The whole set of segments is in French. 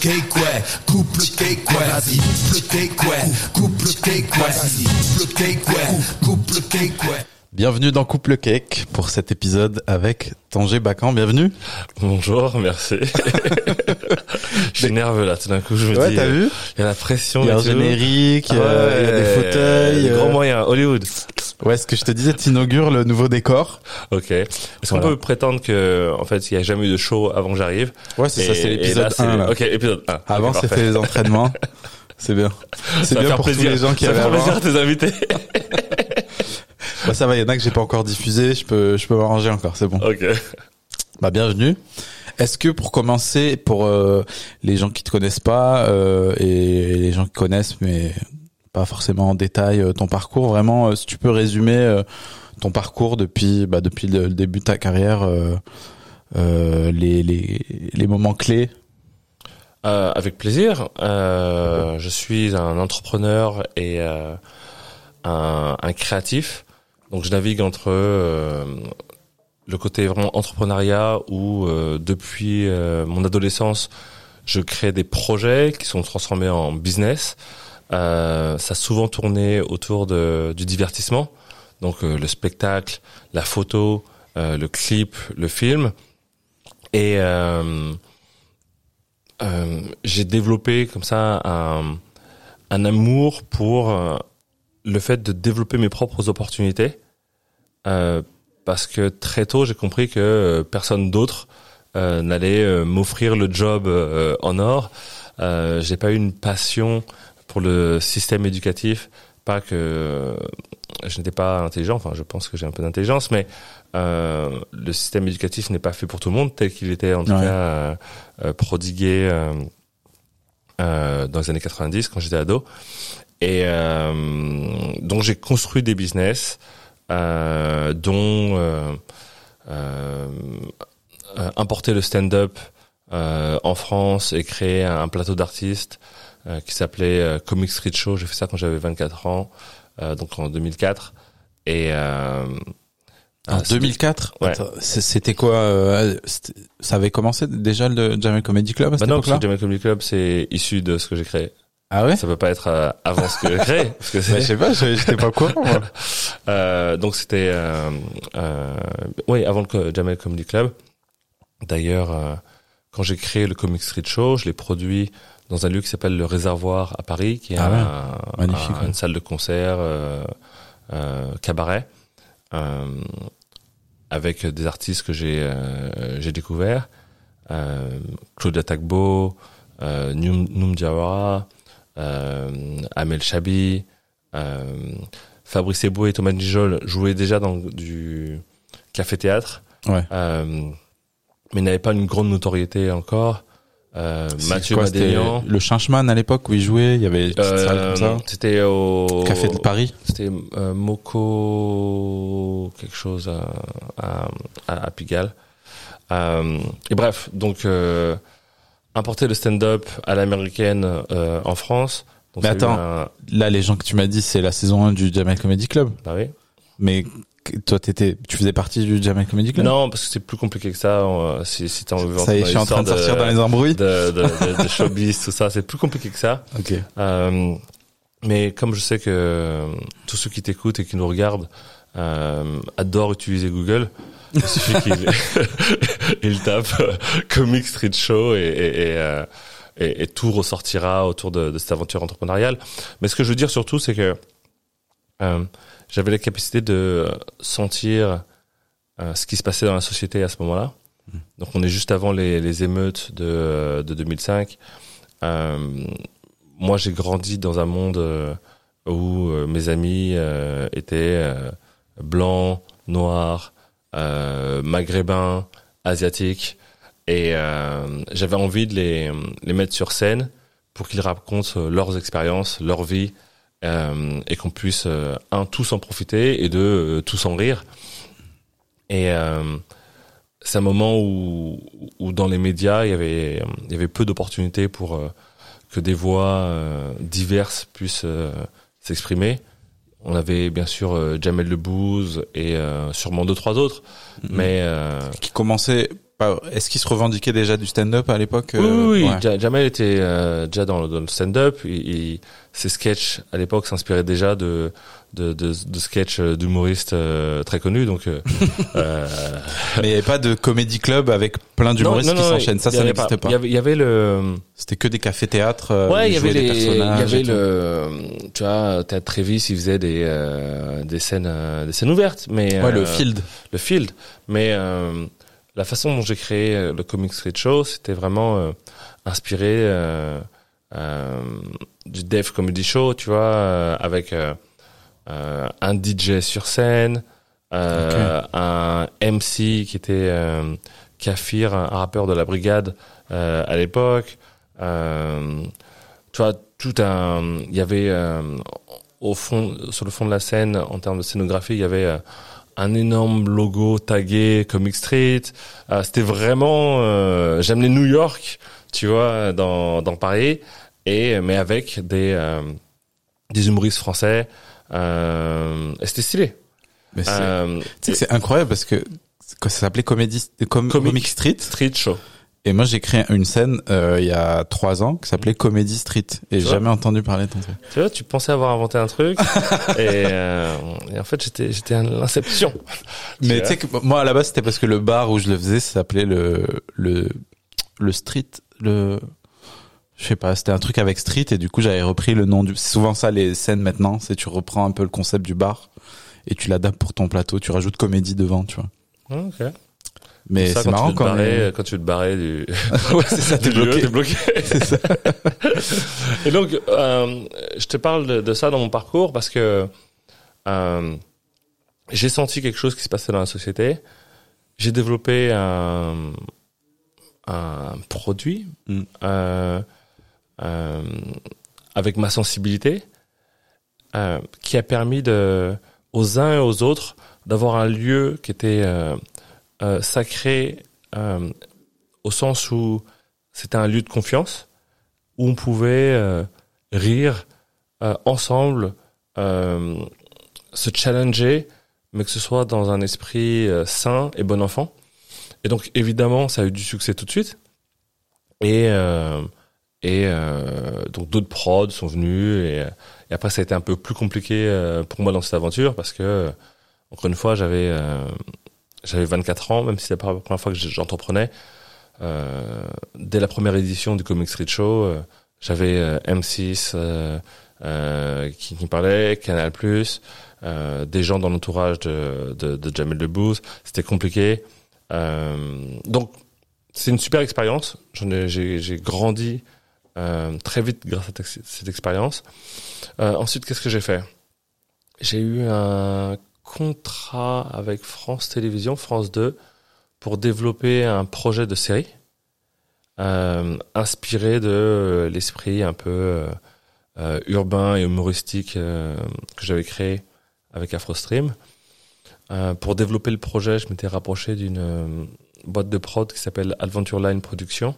cake, ouais, coupe le cake, ouais, vas-y, coupe le cake, ouais, coupe le cake, ouais, vas-y, coupe le cake, ouais, coupe le cake, ouais. Bienvenue dans Couple Cake pour cet épisode avec Tanger Bacan. Bienvenue. Bonjour, merci. je suis nerveux là, tout d'un coup, je me Ouais, dis. t'as vu Il y a la pression. Il y a un générique, Ah euh, il y a des ouais, fauteuils. des euh, Grands moyens, Hollywood. Ouais, ce que je te disais, t'inaugures le nouveau décor. Ok. Est-ce qu'on Voilà. peut prétendre que, en fait, il n'y a jamais eu de show avant que j'arrive Ouais, c'est ça, c'est l'épisode là, c'est- 1 là. Ok, épisode 1. Avant, Ok, c'est parfait. fait les entraînements. c'est bien. C'est Ça bien pour plaisir. tous les gens qui ça va avaient avant. plaisir à tes invités. Bah, ça va, il y en a que j'ai pas encore diffusé, je peux, je peux m'arranger encore, c'est bon. ok. Bah, bienvenue. Est-ce que pour commencer, pour euh, les gens qui te connaissent pas euh, et les gens qui connaissent mais pas forcément en détail euh, ton parcours, vraiment, euh, si tu peux résumer euh, ton parcours depuis bah, depuis le, début de ta carrière, les, les les moments clés. Euh, avec plaisir. Euh, je suis un entrepreneur et euh, un, un créatif. Donc je navigue entre le côté vraiment entrepreneuriat où depuis mon adolescence, je crée des projets qui sont transformés en business. Euh, ça a souvent tourné autour de, du divertissement, donc euh, le spectacle, la photo, euh, le clip, le film. Et j'ai développé comme ça un, un amour pour le fait de développer mes propres opportunités. Euh, parce que très tôt, j'ai compris que personne d'autre euh, n'allait m'offrir le job en or. J'ai pas eu une passion pour le système éducatif. Pas que euh, je n'étais pas intelligent, enfin je pense que j'ai un peu d'intelligence, mais euh, le système éducatif n'est pas fait pour tout le monde, tel qu'il était en tout Ouais. cas euh, euh, prodigué euh, euh, dans les années 90 quand j'étais ado. Et euh, donc j'ai construit des business euh, dont euh, euh, euh, importer le stand-up euh, en France et créer un, plateau d'artistes euh, qui s'appelait euh, Comic Street Show. J'ai fait ça quand j'avais 24 ans, euh, donc en 2004. Et euh, En ah, c'était- 2004, Ouais. attends, c'est- c'était quoi euh, Ça avait commencé déjà le Jamel Comedy Club à Bah cette non, parce que Jamel Comedy Club, c'est issu de ce que j'ai créé. Ah ouais Ça peut pas être euh, avant ce que j'ai créé. Parce que Bah, Je sais pas, j'étais pas au courant. moi. Euh, donc c'était euh, euh, oui avant le Jamel Comedy Club. D'ailleurs, euh, quand j'ai créé le Comic Street Show, je l'ai produit dans un lieu qui s'appelle le Réservoir à Paris, qui est Ah ouais. un- Magnifique, un- ouais. une salle de concert euh, euh, cabaret euh, avec des artistes que j'ai euh, j'ai découvert euh, Claudia Tagbo, euh, Noum Diawara, euh, Amel Chabi, euh, Fabrice Eboué et Thomas Nijol jouaient déjà dans du café-théâtre, Ouais. mais n'avaient pas une grande notoriété encore. Euh, Mathieu quoi, Le Changeman à l'époque où il jouait, il y avait une petite salle euh, comme ça? c'était au Café de Paris. C'était euh, Moko quelque chose à, à, à, Pigalle. Euh, et bref, donc euh, importer le stand-up à l'américaine euh, en France. Donc Mais attends. un- Là, les gens que tu m'as dit, c'est la saison 1 du Jamel Comedy Club. bah oui. Mais toi, t'étais, tu faisais partie du Jamel Comedy Club? Non, parce que c'est plus compliqué que ça. si si t'en veux Ça y est, je suis en train de sortir dans les embrouilles. de, de, de, de showbiz, tout ça, c'est plus compliqué que ça. Ok. Euh, mais comme je sais que euh, tous ceux qui t'écoutent et qui nous regardent euh, adorent utiliser Google, il suffit qu'ils ils tapent euh, Comic Street Show et, et, et, euh, et- et tout ressortira autour de, de cette aventure entrepreneuriale. Mais ce que je veux dire surtout, c'est que j'avais la capacité de sentir euh, ce qui se passait dans la société à ce moment-là. Donc on est juste avant les, les émeutes de, de 2005. Euh, moi, j'ai grandi dans un monde euh, où euh, mes amis euh, étaient euh, blancs, noirs, euh, maghrébins, asiatiques, et euh, j'avais envie de les, les mettre sur scène pour qu'ils racontent euh, leurs expériences, leur vie, euh, et qu'on puisse euh, un tous en profiter et deux euh, tous en rire. Et euh, c'est un moment où, où dans les médias il y avait il y avait peu d'opportunités pour que des voix diverses puissent s'exprimer. On avait bien sûr euh, Jamel Debbouze et euh, sûrement deux trois autres, mais euh, Qui commençait pas, est-ce qu'il se revendiquait déjà du stand-up à l'époque Oui, oui, oui. ouais. Ja- Jamel était déjà dans, le- dans le stand-up. Il- il- ses sketchs à l'époque s'inspiraient déjà de de, de, de sketchs d'humoristes euh, très connus. Donc, euh, euh, Mais il n'y avait pas de comédie club avec plein d'humoristes qui s'enchaînent. Ça, ça n'existait pas. Il y avait, il y avait le C'était que des cafés-théâtres. euh, où ouais, il y avait les, il y avait le, tu vois, Théâtre Trévis, il faisait des euh, des scènes euh, des scènes ouvertes, mais Ouais, le euh, field. le field. Mais euh, la façon dont j'ai créé euh, le Comic Street Show, c'était vraiment euh, inspiré euh, euh, du Dave Comedy Show, tu vois, euh, avec euh, euh, un DJ sur scène, euh, un MC qui était euh, Kafir, un rappeur de la brigade euh, à l'époque. Euh, tu vois, tout un, il y avait euh, au fond, sur le fond de la scène, en termes de scénographie, il y avait euh, un énorme logo tagué Comic Street. Euh, C'était vraiment, euh, j'amenais New York, tu vois, dans, dans Paris, et mais avec des euh, des humoristes français. Euh, et c'était stylé. Mais c'est, Euh, incroyable parce que ça s'appelait Comédie, Com- Comic. Comic Street? Street Show. Et moi, j'ai créé une scène euh, il y a trois ans qui s'appelait Comedy Street. Et j'ai jamais entendu parler de ton truc. Tu vois, tu pensais avoir inventé un truc, et, euh, et en fait, j'étais j'étais à l'inception. Mais tu sais que moi, à la base, c'était parce que le bar où je le faisais, ça s'appelait le le le street, le je sais pas, c'était un truc avec street et du coup j'avais repris le nom du. C'est souvent ça les scènes maintenant, c'est tu reprends un peu le concept du bar et tu l'adaptes pour ton plateau, tu rajoutes comédie devant, tu vois. Ok. Mais c'est quand marrant tu te quand barrer, même. quand tu veux te barrer du, ouais, c'est ça, t'es bloqué. t'es bloqué. C'est ça. Et donc, euh, je te parle de, de ça dans mon parcours parce que euh, j'ai senti quelque chose qui se passait dans la société. J'ai développé un, un produit Mm. euh, euh, avec ma sensibilité euh, qui a permis aux uns et aux autres d'avoir un lieu qui était euh, sacré au sens où c'était un lieu de confiance où on pouvait rire ensemble, se challenger, mais que ce soit dans un esprit sain et bon enfant. Et donc évidemment, ça a eu du succès tout de suite. Et et euh, donc d'autres prods sont venus et, et après ça a été un peu plus compliqué euh, pour moi dans cette aventure parce que encore une fois j'avais euh, j'avais 24 ans même si pas la première fois que j'entreprenais euh, dès la première édition du Comic Street Show, euh, j'avais euh, M6 euh, euh, qui, qui parlait, Canal+, des gens dans l'entourage de, de, de Jamel Debbouze. C'était compliqué. Donc, c'est une super expérience. J'ai, j'ai grandi euh, très vite grâce à te- cette expérience. Euh, ensuite, qu'est-ce que j'ai fait? J'ai eu un contrat avec France Télévisions, France 2, pour développer un projet de série euh, inspiré de l'esprit un peu urbain et humoristique que j'avais créé avec AfroStream. Pour développer le projet, je m'étais rapproché d'une boîte de prod qui s'appelle Adventure Line Production,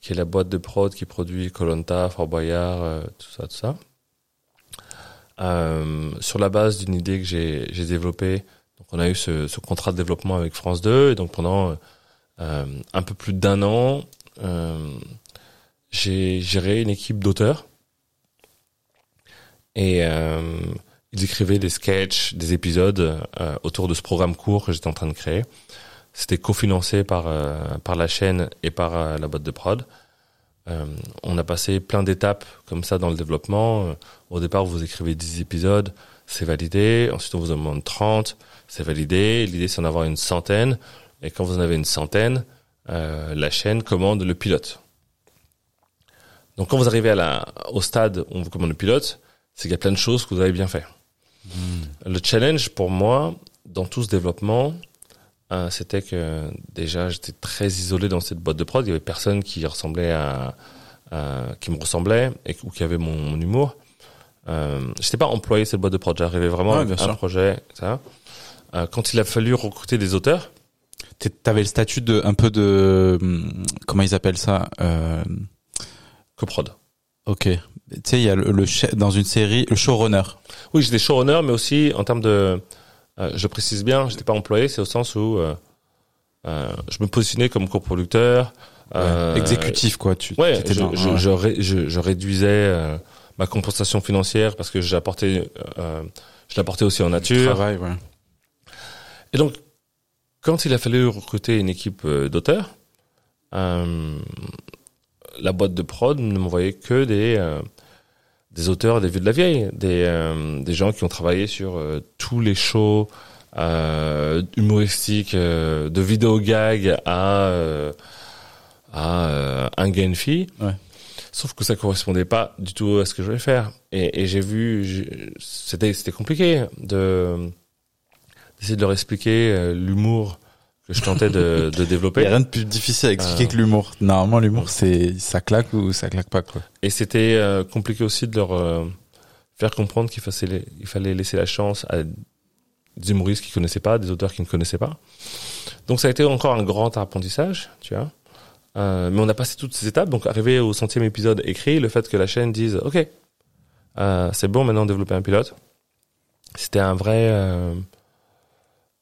qui est la boîte de prod qui produit Colanta, Fort Boyard, euh, tout ça, tout ça. Euh, sur la base d'une idée que j'ai développée, donc on a eu ce, ce contrat de développement avec France 2, et donc pendant euh, un peu plus d'un an, j'ai géré une équipe d'auteurs et ils écrivaient des sketchs, des épisodes autour de ce programme court que j'étais en train de créer. C'était cofinancé par euh, par la chaîne et par euh, la boîte de prod. Euh, on a passé plein d'étapes comme ça dans le développement. Au départ, vous écrivez 10 épisodes, c'est validé. Ensuite, on vous en demande 30, c'est validé. L'idée, c'est d'en avoir une centaine. Et quand vous en avez une centaine, euh, la chaîne commande le pilote. Donc quand vous arrivez à la, au stade où on vous commande le pilote, c'est qu'il y a plein de choses que vous avez bien fait. Le challenge pour moi, dans tout ce développement, euh, c'était que déjà j'étais très isolé dans cette boîte de prod. Il y avait personne qui ressemblait à, à- qui me ressemblait et, ou qui avait mon, mon humour. Euh, j'étais pas employé de cette boîte de prod. J'arrivais vraiment Ouais, avec un sûr. projet. Ça. Euh, quand il a fallu recruter des auteurs, T'avais le statut de un peu de comment ils appellent ça euh, coprod. Ok. Tu sais, il y a le, le dans une série le showrunner. Oui, j'étais showrunner, mais aussi en termes de, euh, je précise bien, j'étais pas employé, c'est au sens où euh, euh, je me positionnais comme coproducteur. euh, Ouais. Exécutif quoi. Tu. Ouais, tu je, dans- je, ouais. je, ré- je- réduisais euh, ma compensation financière parce que j'apportais, euh, je l'apportais aussi en nature. Travail, ouais. Et donc, quand il a fallu recruter une équipe euh, d'auteurs, euh, la boîte de prod ne m'envoyait que des euh, des auteurs des vues de la vieille, des euh, des gens qui ont travaillé sur euh, tous les shows euh, humoristiques, euh, de vidéo gag à euh, à euh, un une fille. Ouais. Sauf que ça correspondait pas du tout à ce que je voulais faire. Et, et j'ai vu, c'était c'était compliqué de d'essayer de leur expliquer l'humour que je tentais de, de Il y a développer. rien de plus difficile à expliquer Euh, que l'humour. Normalement, l'humour, c'est ça claque ou ça claque pas quoi. Et c'était euh, compliqué aussi de leur euh, faire comprendre qu'il fallait, il fallait laisser la chance à des humoristes qui connaissaient pas, des auteurs qui ne connaissaient pas. Donc ça a été encore un grand apprentissage, tu vois. Euh, mais on a passé toutes ces étapes. Donc arrivé au centième épisode écrit, le fait que la chaîne dise OK, euh, c'est bon maintenant de développer un pilote, c'était un vrai,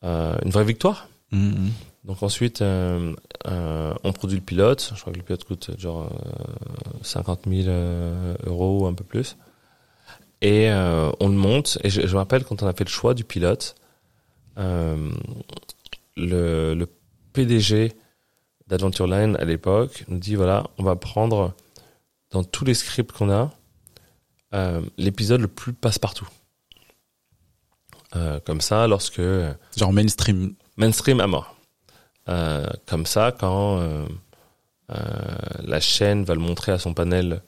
une vraie victoire. Mhm. Donc ensuite, euh, euh, on produit le pilote. Je crois que le pilote coûte genre euh, 50 000 euh, euros ou un peu plus. Et euh, on le monte. Et je, je me rappelle quand on a fait le choix du pilote, euh, le, le PDG d'Adventureline à l'époque nous dit voilà, on va prendre dans tous les scripts qu'on a euh, l'épisode le plus passe-partout. Euh, comme ça, lorsque Genre mainstream. Mainstream à mort. Euh, comme ça, quand euh, euh, la chaîne va le montrer à son panel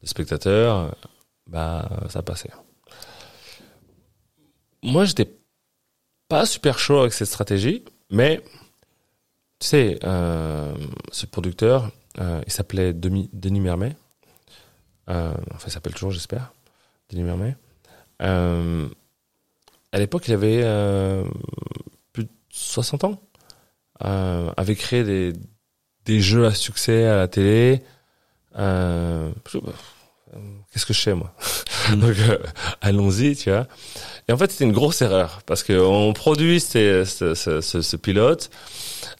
de spectateurs, bah ça passait. Moi, j'étais pas super chaud avec cette stratégie, mais tu sais, ce producteur, il s'appelait Denis Mermet. Enfin, il s'appelle toujours, j'espère, Denis Mermet. À l'époque, il avait 60 ans. Euh, avait créé des, des jeux à succès à la télé. Euh, euh, Qu'est-ce que je sais, moi Donc, euh, allons-y, tu vois. Et en fait, c'était une grosse erreur parce que on produit ce, ce, ce, ce pilote,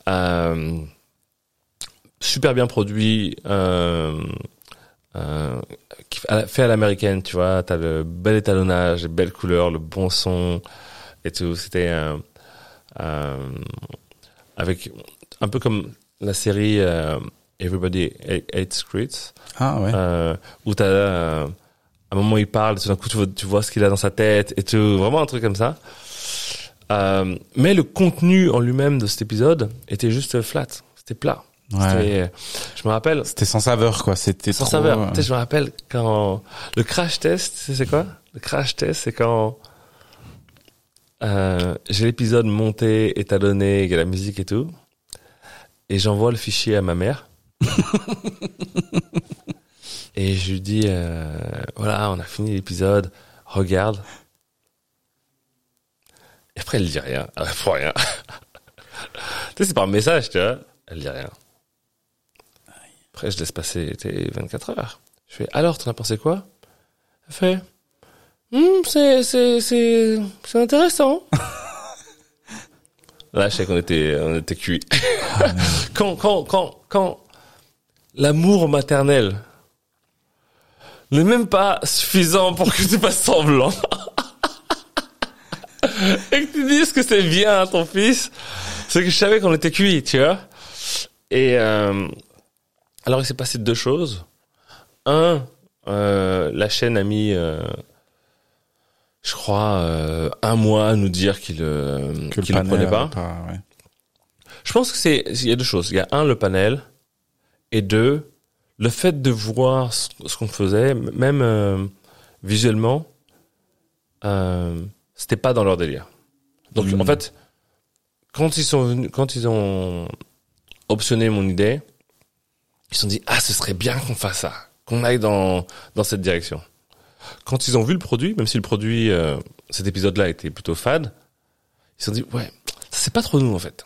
euh, super bien produit, euh, euh, fait à l'américaine, tu vois. T'as le bel étalonnage, les belles couleurs, le bon son et tout. C'était euh, avec un peu comme la série euh, Everybody Hates Chris, Ah ouais. euh, où t'as euh, à un moment il parle, tout d'un coup tu vois, tu vois ce qu'il a dans sa tête et tout, vraiment un truc comme ça. Euh, mais le contenu en lui-même de cet épisode était juste flat, c'était plat. ouais. Je me rappelle, C'était sans saveur quoi. C'était sans trop, saveur. euh, Tu sais, je me rappelle quand le crash test, c'est quoi? Le crash test, c'est quand euh, j'ai l'épisode monté, étalonné, il y a la musique et tout, et j'envoie le fichier à ma mère. et je lui dis, euh, voilà, on a fini l'épisode, regarde. Et après, elle dit rien, elle répond rien. tu sais, c'est par message, tu vois. Elle dit rien. Après, je laisse passer tu sais, 24 heures. Je fais, alors, t'en as pensé quoi? Elle fait, Hum, c'est, c'est, c'est, c'est intéressant. Là, je sais qu'on était, on était cuits. quand, quand, quand, quand l'amour maternel n'est même pas suffisant pour que tu fasses semblant. et que tu dises que c'est bien à ton fils, c'est que je savais qu'on était cuits, tu vois. Et, euh, alors, il s'est passé deux choses. Un, euh, la chaîne a mis, euh, je crois, euh, un mois à nous dire qu'il euh, le ne panel prenait pas. ouais. Je pense que c'est, il y a deux choses. Il y a un, le panel, et deux, le fait de voir ce, ce qu'on faisait, même euh, visuellement, euh, c'était pas dans leur délire. Donc, Mm. en fait, quand ils sont venus, quand ils ont optionné mon idée, ils se sont dit, ah, ce serait bien qu'on fasse ça, qu'on aille dans, dans cette direction. Quand ils ont vu le produit, même si le produit, euh, cet épisode-là était plutôt fade, ils se sont dit, ouais, c'est pas trop nous, en fait.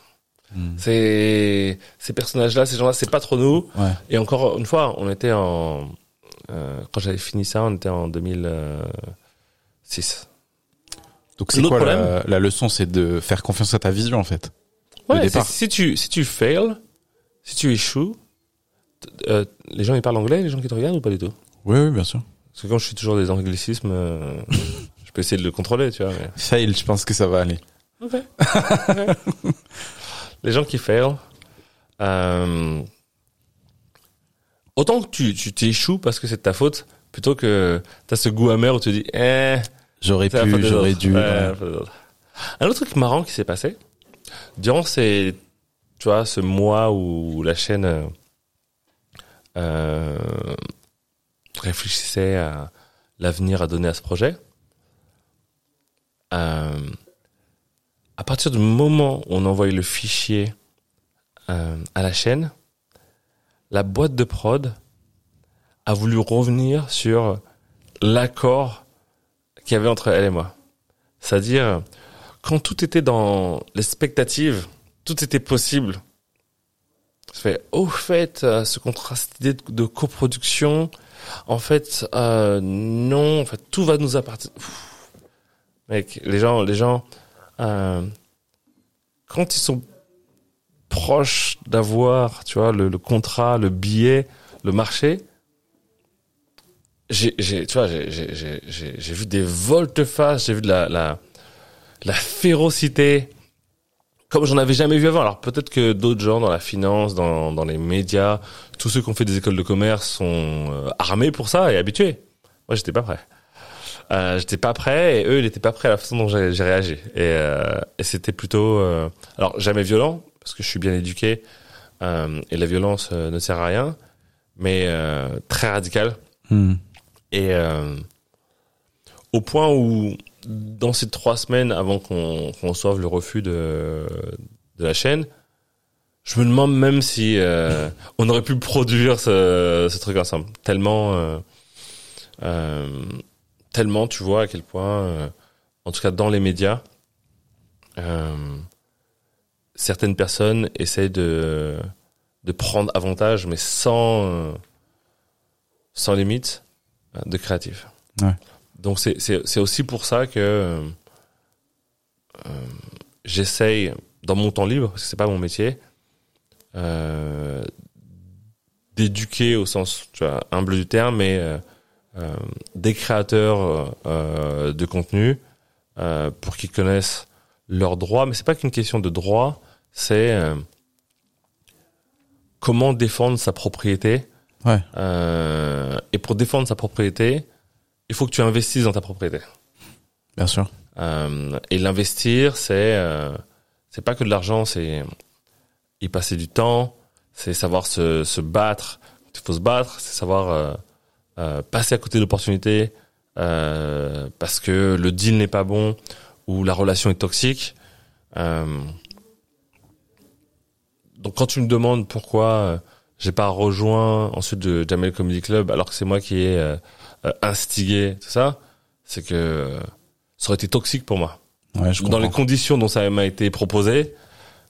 Mm. C'est ces personnages-là, ces gens-là, c'est pas trop nous. Ouais. Et encore une fois, on était en euh, quand j'avais fini ça, on était en 2006. Donc c'est quoi la, leçon, c'est de faire confiance à ta vision en fait. Ouais, si tu si tu fails, si tu échoues, euh, les gens ils parlent anglais, les gens qui te regardent ou pas du tout? Oui, oui, bien sûr. Parce que quand je suis toujours des anglicismes, euh, je peux essayer de le contrôler, tu vois. Mais... Fail, je pense que ça va aller. Ok. les gens qui fail, euh, autant que tu tu t'échoues parce que c'est de ta faute, plutôt que t'as ce goût amer où tu dis, eh, J'aurais pu, j'aurais dû. Ouais. Un autre truc marrant qui s'est passé durant ces, tu vois, ce mois où la chaîne euh, réfléchissait à l'avenir à donner à ce projet. Euh, à partir du moment où on envoyait le fichier euh, à la chaîne, la boîte de prod a voulu revenir sur l'accord qu'il y avait entre elle et moi. C'est-à-dire, quand tout était dans l'expectative, tout était possible. Je au fait, euh, ce contrat, cette idée de coproduction, en fait, euh, non, en fait, tout va nous appartenir. Mec, les gens, les gens, euh, quand ils sont proches d'avoir, tu vois, le, le contrat, le billet, le marché, j'ai, tu vois, j'ai vu des volte-face, j'ai vu de la, la, la férocité comme j'en avais jamais vu avant. Alors peut-être que d'autres gens dans la finance, dans, dans les médias, tous ceux qui ont fait des écoles de commerce sont euh, armés pour ça et habitués. Moi, j'étais pas prêt. Euh, j'étais pas prêt et eux, ils n'étaient pas prêts à la façon dont j'ai, réagi. Et, euh, et c'était plutôt, euh, alors jamais violent parce que je suis bien éduqué euh, et la violence ne sert à rien, mais euh, très radical. Hmm. Et euh, au point où, dans ces trois semaines avant qu'on reçoive le refus de, la chaîne, je me demande même si euh, on aurait pu produire ce, truc ensemble. Tellement, euh, euh, tellement, tu vois à quel point, euh, en tout cas dans les médias, euh, certaines personnes essayent de prendre avantage, mais sans sans limite, de créatifs. Ouais. Donc c'est c'est c'est aussi pour ça que euh, euh, j'essaye dans mon temps libre, parce que c'est pas mon métier, euh, d'éduquer au sens tu vois, humble du terme, mais euh, euh, des créateurs euh, de contenu euh, pour qu'ils connaissent leurs droits. Mais c'est pas qu'une question de droit, c'est euh, comment défendre sa propriété. Ouais. Euh, et pour défendre sa propriété, il faut que tu investisses dans ta propriété. Bien sûr. Euh, et l'investir, c'est euh, c'est pas que de l'argent, c'est y passer du temps, c'est savoir se, se battre. Il faut se battre, c'est savoir euh, euh, passer à côté de l'opportunité euh, parce que le deal n'est pas bon ou la relation est toxique. Euh, donc quand tu me demandes pourquoi j'ai pas rejoint ensuite de Jamel Comedy Club alors que c'est moi qui ai euh, instigé tout ça, c'est que euh, ça aurait été toxique pour moi. Ouais, je Dans comprends. les conditions dont ça m'a été proposé,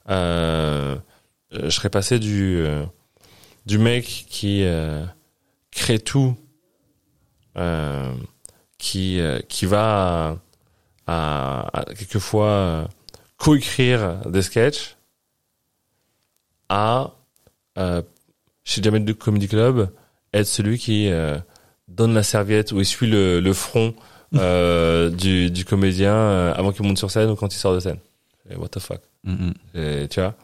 euh, euh, je serais passé du du mec qui crée tout, qui qui va à, à- à quelquefois coécrire des sketchs, à euh, chez Jamel de Comedy Club être celui qui euh, donne la serviette ou essuie le, le front euh, du, du comédien euh, avant qu'il monte sur scène ou quand il sort de scène. Et what the fuck. Mm, mm. Et, tu vois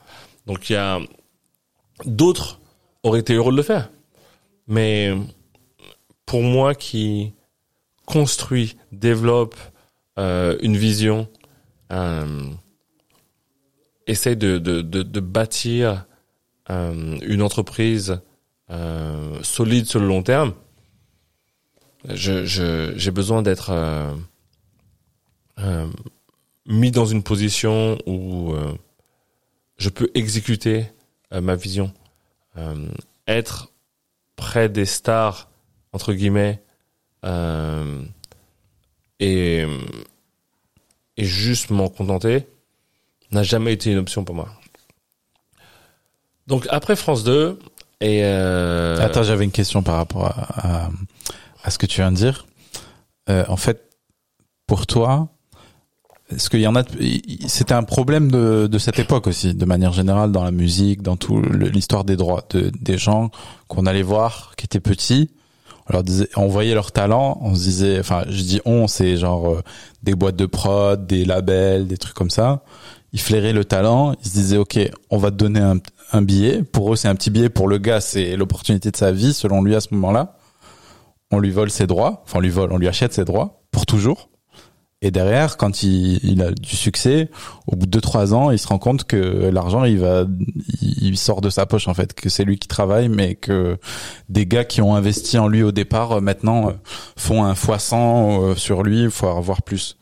Donc il y a d'autres auraient été heureux de le faire, mais pour moi qui construit, développe euh, une vision, euh, essaye de, de, de, de bâtir euh, une entreprise euh, solide sur le long terme, je, je, j'ai besoin d'être euh, euh, mis dans une position où euh, je peux exécuter euh, ma vision, Euh, être près des stars entre guillemets euh, et et juste m'en contenter n'a jamais été une option pour moi. Donc après France 2 et Attends, j'avais une question par rapport à, à, à ce que tu viens de dire. Euh, en fait, pour toi, Est-ce qu'il y en a C'était un problème de, de cette époque aussi, de manière générale dans la musique, dans tout l'histoire des droits, de, des gens qu'on allait voir qui étaient petits. On leur disait, on voyait leur talent, on se disait, enfin, je dis on, c'est genre euh, des boîtes de prod, des labels, des trucs comme ça. Ils flairaient le talent, ils se disaient, ok, on va te donner un, un billet. Pour eux, c'est un petit billet. Pour le gars, c'est l'opportunité de sa vie, selon lui à ce moment-là. On lui vole ses droits, enfin, on lui vole, on lui achète ses droits pour toujours. Et derrière, quand il, il a du succès, au bout de 2-3 ans, il se rend compte que l'argent, il va, il sort de sa poche en fait, que c'est lui qui travaille, mais que des gars qui ont investi en lui au départ, euh, maintenant, euh, font un fois 100 euh, sur lui, faut avoir plus.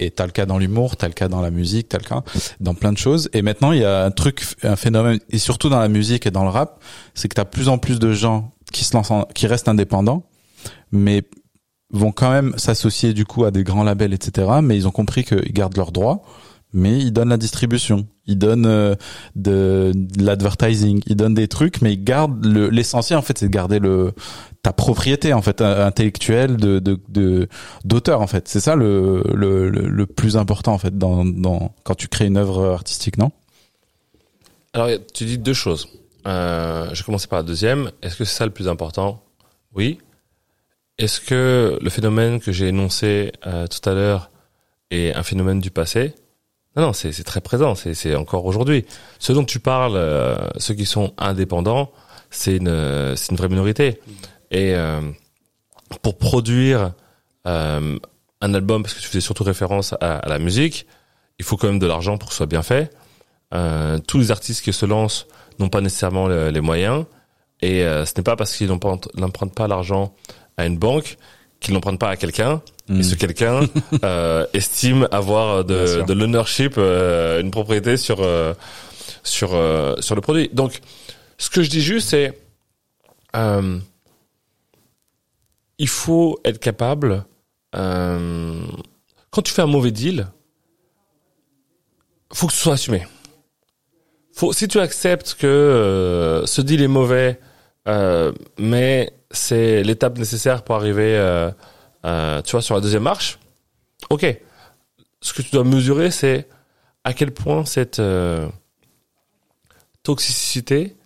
Et t'as le cas dans l'humour, t'as le cas dans la musique, t'as le cas dans plein de choses. Et maintenant, il y a un truc, un phénomène, et surtout dans la musique et dans le rap, c'est que t'as plus en plus de gens qui se lancent, en- qui restent indépendants, mais vont quand même s'associer du coup à des grands labels, etc. Mais ils ont compris qu'ils gardent leurs droits, mais ils donnent la distribution, ils donnent euh, de, de l'advertising, ils donnent des trucs, mais ils gardent le l'essentiel en fait, c'est de garder le ta propriété en fait intellectuelle de de de- d'auteur en fait. C'est ça le, le le le plus important en fait dans dans quand tu crées une œuvre artistique, non? Alors, tu dis deux choses. Euh, je vais commencer par la deuxième. Est-ce que c'est ça le plus important? Oui. Est-ce que le phénomène que j'ai énoncé euh, tout à l'heure est un phénomène du passé? Non, non, c'est très présent. C'est encore aujourd'hui. Ceux dont tu parles, euh, ceux qui sont indépendants, c'est une une vraie minorité. Et euh, pour produire euh, un album, parce que tu faisais surtout référence à, à la musique, il faut quand même de l'argent pour que ce soit bien fait. Euh, tous les artistes qui se lancent n'ont pas nécessairement le- les moyens et euh, ce n'est pas parce qu'ils n'empruntent pas l'argent à une banque qu'ils n'empruntent pas à quelqu'un Mm. et ce quelqu'un euh, estime avoir de, de l'ownership euh, une propriété sur euh, sur euh, sur le produit. Donc ce que je dis juste c'est euh, il faut être capable euh, quand tu fais un mauvais deal faut que ce soit assumé. Faut, si tu acceptes que ce deal est mauvais, euh, mais c'est l'étape nécessaire pour arriver, euh, euh, tu vois, sur la deuxième marche, ok. Ce que tu dois mesurer, c'est à quel point cette toxicité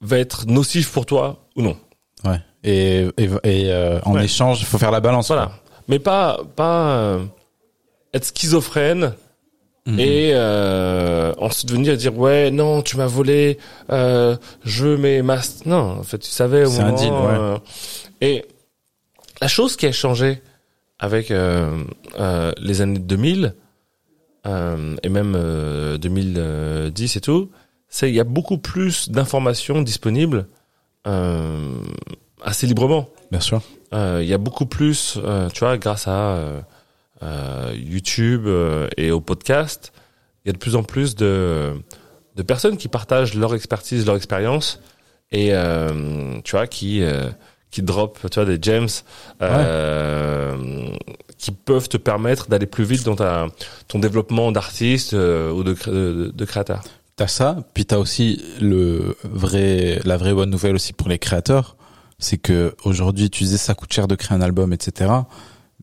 va être nocive pour toi ou non. Ouais. Et et, et en Ouais. échange, il faut faire la balance. Voilà. quoi. Mais pas, pas être schizophrène Mhm. et euh, ensuite venir dire ouais non tu m'as volé euh, je mes masques non en fait tu savais au C'est un moment deal, ouais. euh, et la chose qui a changé avec euh, euh, les années 2000 euh, et même euh, 2010 et tout c'est il y a beaucoup plus d'informations disponibles euh, assez librement Bien sûr. euh, il y a beaucoup plus, euh, tu vois, grâce à euh, YouTube euh, et au podcast, il y a de plus en plus de, de personnes qui partagent leur expertise, leur expérience et euh, tu vois qui euh, qui drop, tu vois, des gems euh, qui peuvent te permettre d'aller plus vite dans ta, ton développement d'artiste ou de, de, de créateur. T'as ça, puis t'as aussi le vrai, la vraie bonne nouvelle aussi pour les créateurs, c'est que aujourd'hui, tu disais ça coûte cher de créer un album, etc.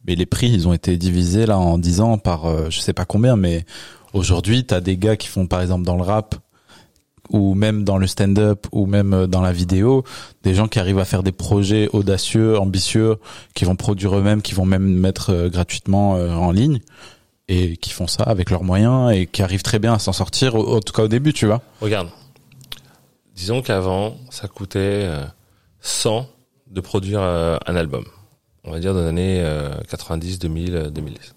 Mais les prix, ils ont été divisés là en 10 ans par, euh, je sais pas combien, mais aujourd'hui, t'as des gars qui font par exemple dans le rap ou même dans le stand-up ou même euh, dans la vidéo, des gens qui arrivent à faire des projets audacieux, ambitieux, qui vont produire eux-mêmes, qui vont même mettre euh, gratuitement euh, en ligne et qui font ça avec leurs moyens et qui arrivent très bien à s'en sortir, au- en tout cas au début, tu vois. Regarde, disons qu'avant, ça coûtait euh, 100 de produire euh, un album. On va dire dans les années euh, 90, 2000, euh, 2010.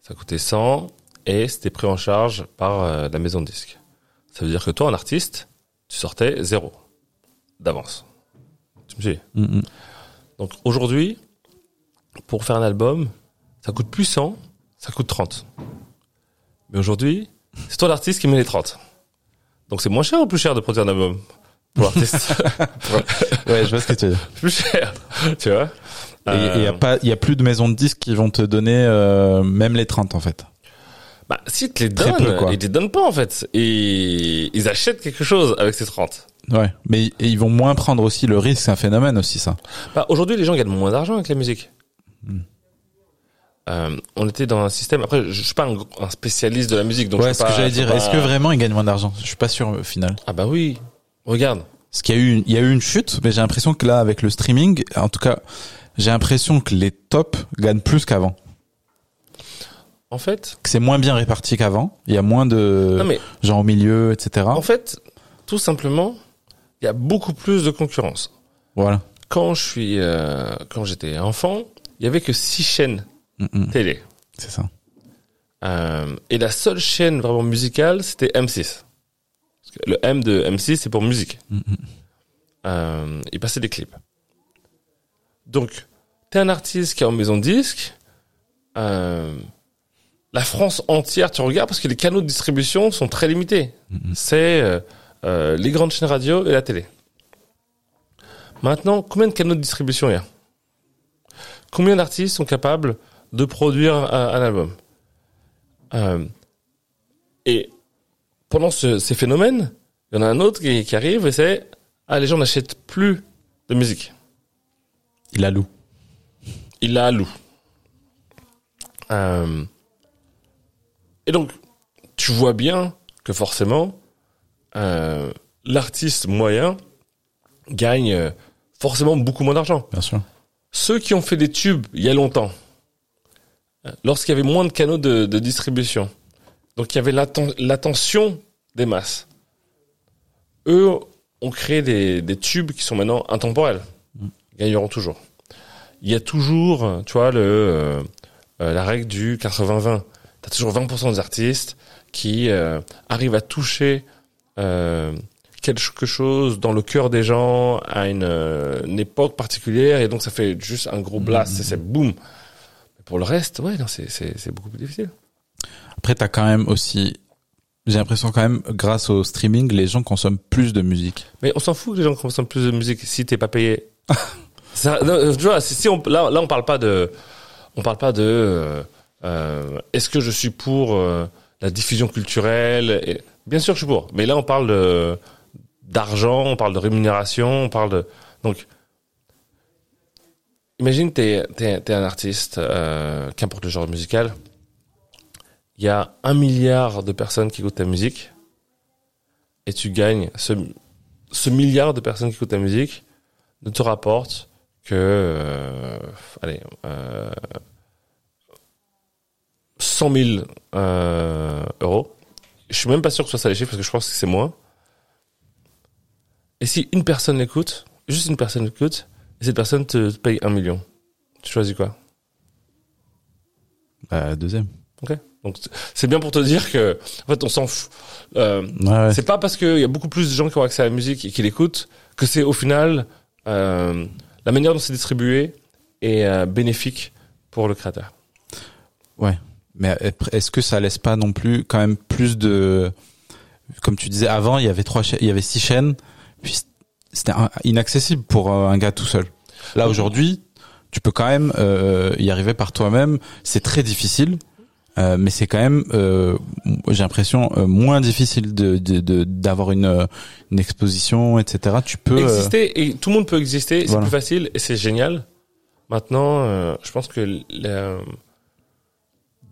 Ça coûtait 100 et c'était pris en charge par euh, la maison de disque. Ça veut dire que toi, en artiste, tu sortais zéro d'avance. Tu me suis? Mm, mm. Donc aujourd'hui, pour faire un album, ça coûte plus 100, ça coûte 30. Mais aujourd'hui, c'est toi l'artiste qui met les 30. Donc c'est moins cher ou plus cher de produire un album pour l'artiste? Ouais, je vois ce que tu veux dire. Plus cher, tu vois? Il y a Euh, pas, il y a plus de maisons de disques qui vont te donner euh, même les 30 en fait. Bah, si te les donnent, peu, quoi. ils te les donnent pas en fait. Et ils achètent quelque chose avec ces 30. Ouais, mais et ils vont moins prendre aussi le risque, c'est un phénomène aussi ça. Bah, aujourd'hui, les gens gagnent moins d'argent avec la musique. Hmm. euh, on était dans un système. Après, je, je suis pas un, un spécialiste de la musique, donc ouais, je ce que j'allais dire. Est-ce que vraiment ils gagnent moins d'argent? Je suis pas sûr au final. Ah bah oui. Regarde. Parce qu'il y a eu, une- il y a eu une chute, mais j'ai l'impression que là, avec le streaming, en tout cas, j'ai l'impression que les tops gagnent plus qu'avant. En fait, Que c'est moins bien réparti qu'avant. Il y a moins de non mais gens au milieu, etc. en fait, tout simplement, il y a beaucoup plus de concurrence. Voilà. Quand je suis, euh, quand j'étais enfant, il y avait que six chaînes Mm, mm. télé. C'est ça. Euh, et la seule chaîne vraiment musicale, c'était M6. Parce que le M de M6, c'est pour musique. Mm, mm. Euh, il passait des clips. Donc, t'es un artiste qui est en maison de disque. Euh, la France entière, tu regardes parce que les canaux de distribution sont très limités. C'est euh, euh, les grandes chaînes radio et la télé. Maintenant, combien de canaux de distribution il y a? Combien d'artistes sont capables de produire un, un album? Euh, Et pendant ce- ces phénomènes, il y en a un autre qui, qui arrive et c'est ah les gens n'achètent plus de musique. Il a loup. Il la loue. Euh, et donc, tu vois bien que forcément, euh, l'artiste moyen gagne euh, forcément beaucoup moins d'argent. Bien sûr. Ceux qui ont fait des tubes il y a longtemps, lorsqu'il y avait moins de canaux de, de distribution, donc il y avait l'atten- l'attention des masses, eux ont créé des, des tubes qui sont maintenant intemporels, Ils gagneront toujours. Il y a toujours, tu vois, le, euh, euh, la règle du 80-20. T'as toujours 20% des artistes qui euh, arrivent à toucher euh, quelque chose dans le cœur des gens à une, euh, une époque particulière et donc ça fait juste un gros blast, c'est- c'est boum. Pour le reste, ouais, non, c'est c'est c'est beaucoup plus difficile. Après, t'as quand même aussi, j'ai l'impression quand même, grâce au streaming, les gens consomment plus de musique. Mais on s'en fout que les gens consomment plus de musique si t'es pas payé. Vois, si, on, là, là, on parle pas de, on parle pas de, euh, euh, est-ce que je suis pour euh, la diffusion culturelle Bien sûr que je suis pour, mais là on parle d'argent, on parle de rémunération, on parle de donc. Imagine t'es t'es t'es un artiste, euh, qu'importe le genre musical. Il y a un milliard de personnes qui écoutent ta musique et tu gagnes ce ce milliard de personnes qui écoutent ta musique ne te rapporte que euh, allez euh, 100 000 euh, euros. Je suis même pas sûr que ce soit ça les chiffres parce que je pense que c'est moins. Et si une personne l'écoute, juste une personne l'écoute, et cette personne te paye un million, tu choisis quoi? Euh, deuxième. Ok. Donc c'est bien pour te dire que en fait on s'en fout. Euh, ouais. c'est pas parce qu'il y a beaucoup plus de gens qui ont accès à la musique et qui l'écoutent que c'est au final euh, la manière dont c'est distribué est euh, bénéfique pour le créateur. Mais est-ce que ça laisse pas non plus quand même plus de, comme tu disais avant, il y avait trois, il y avait six chaînes, puis c'était inaccessible pour euh, un gars tout seul. Là aujourd'hui, tu peux quand même euh, y arriver par toi-même. C'est très difficile, euh, mais c'est quand même, euh, j'ai l'impression, euh, moins difficile de de- de- d'avoir une euh, une exposition, etc. Tu peux. euh, Exister et tout le monde peut exister, c'est plus facile et c'est génial. Maintenant, euh, je pense que la-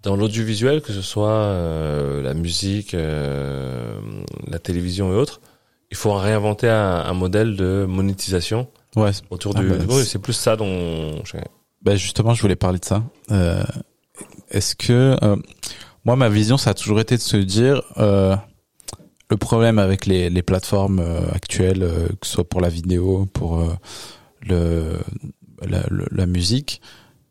dans l'audiovisuel, que ce soit euh, la musique, euh, la télévision et autres, il faut réinventer un, un modèle de monétisation ouais. autour Ah du. bah, c'est plus ça dont. je- Ben justement, je voulais parler de ça. Euh, Est-ce que euh, moi, ma vision, ça a toujours été de se dire euh, le problème avec les, les plateformes euh, actuelles, que ce soit pour la vidéo, pour le, la, musique,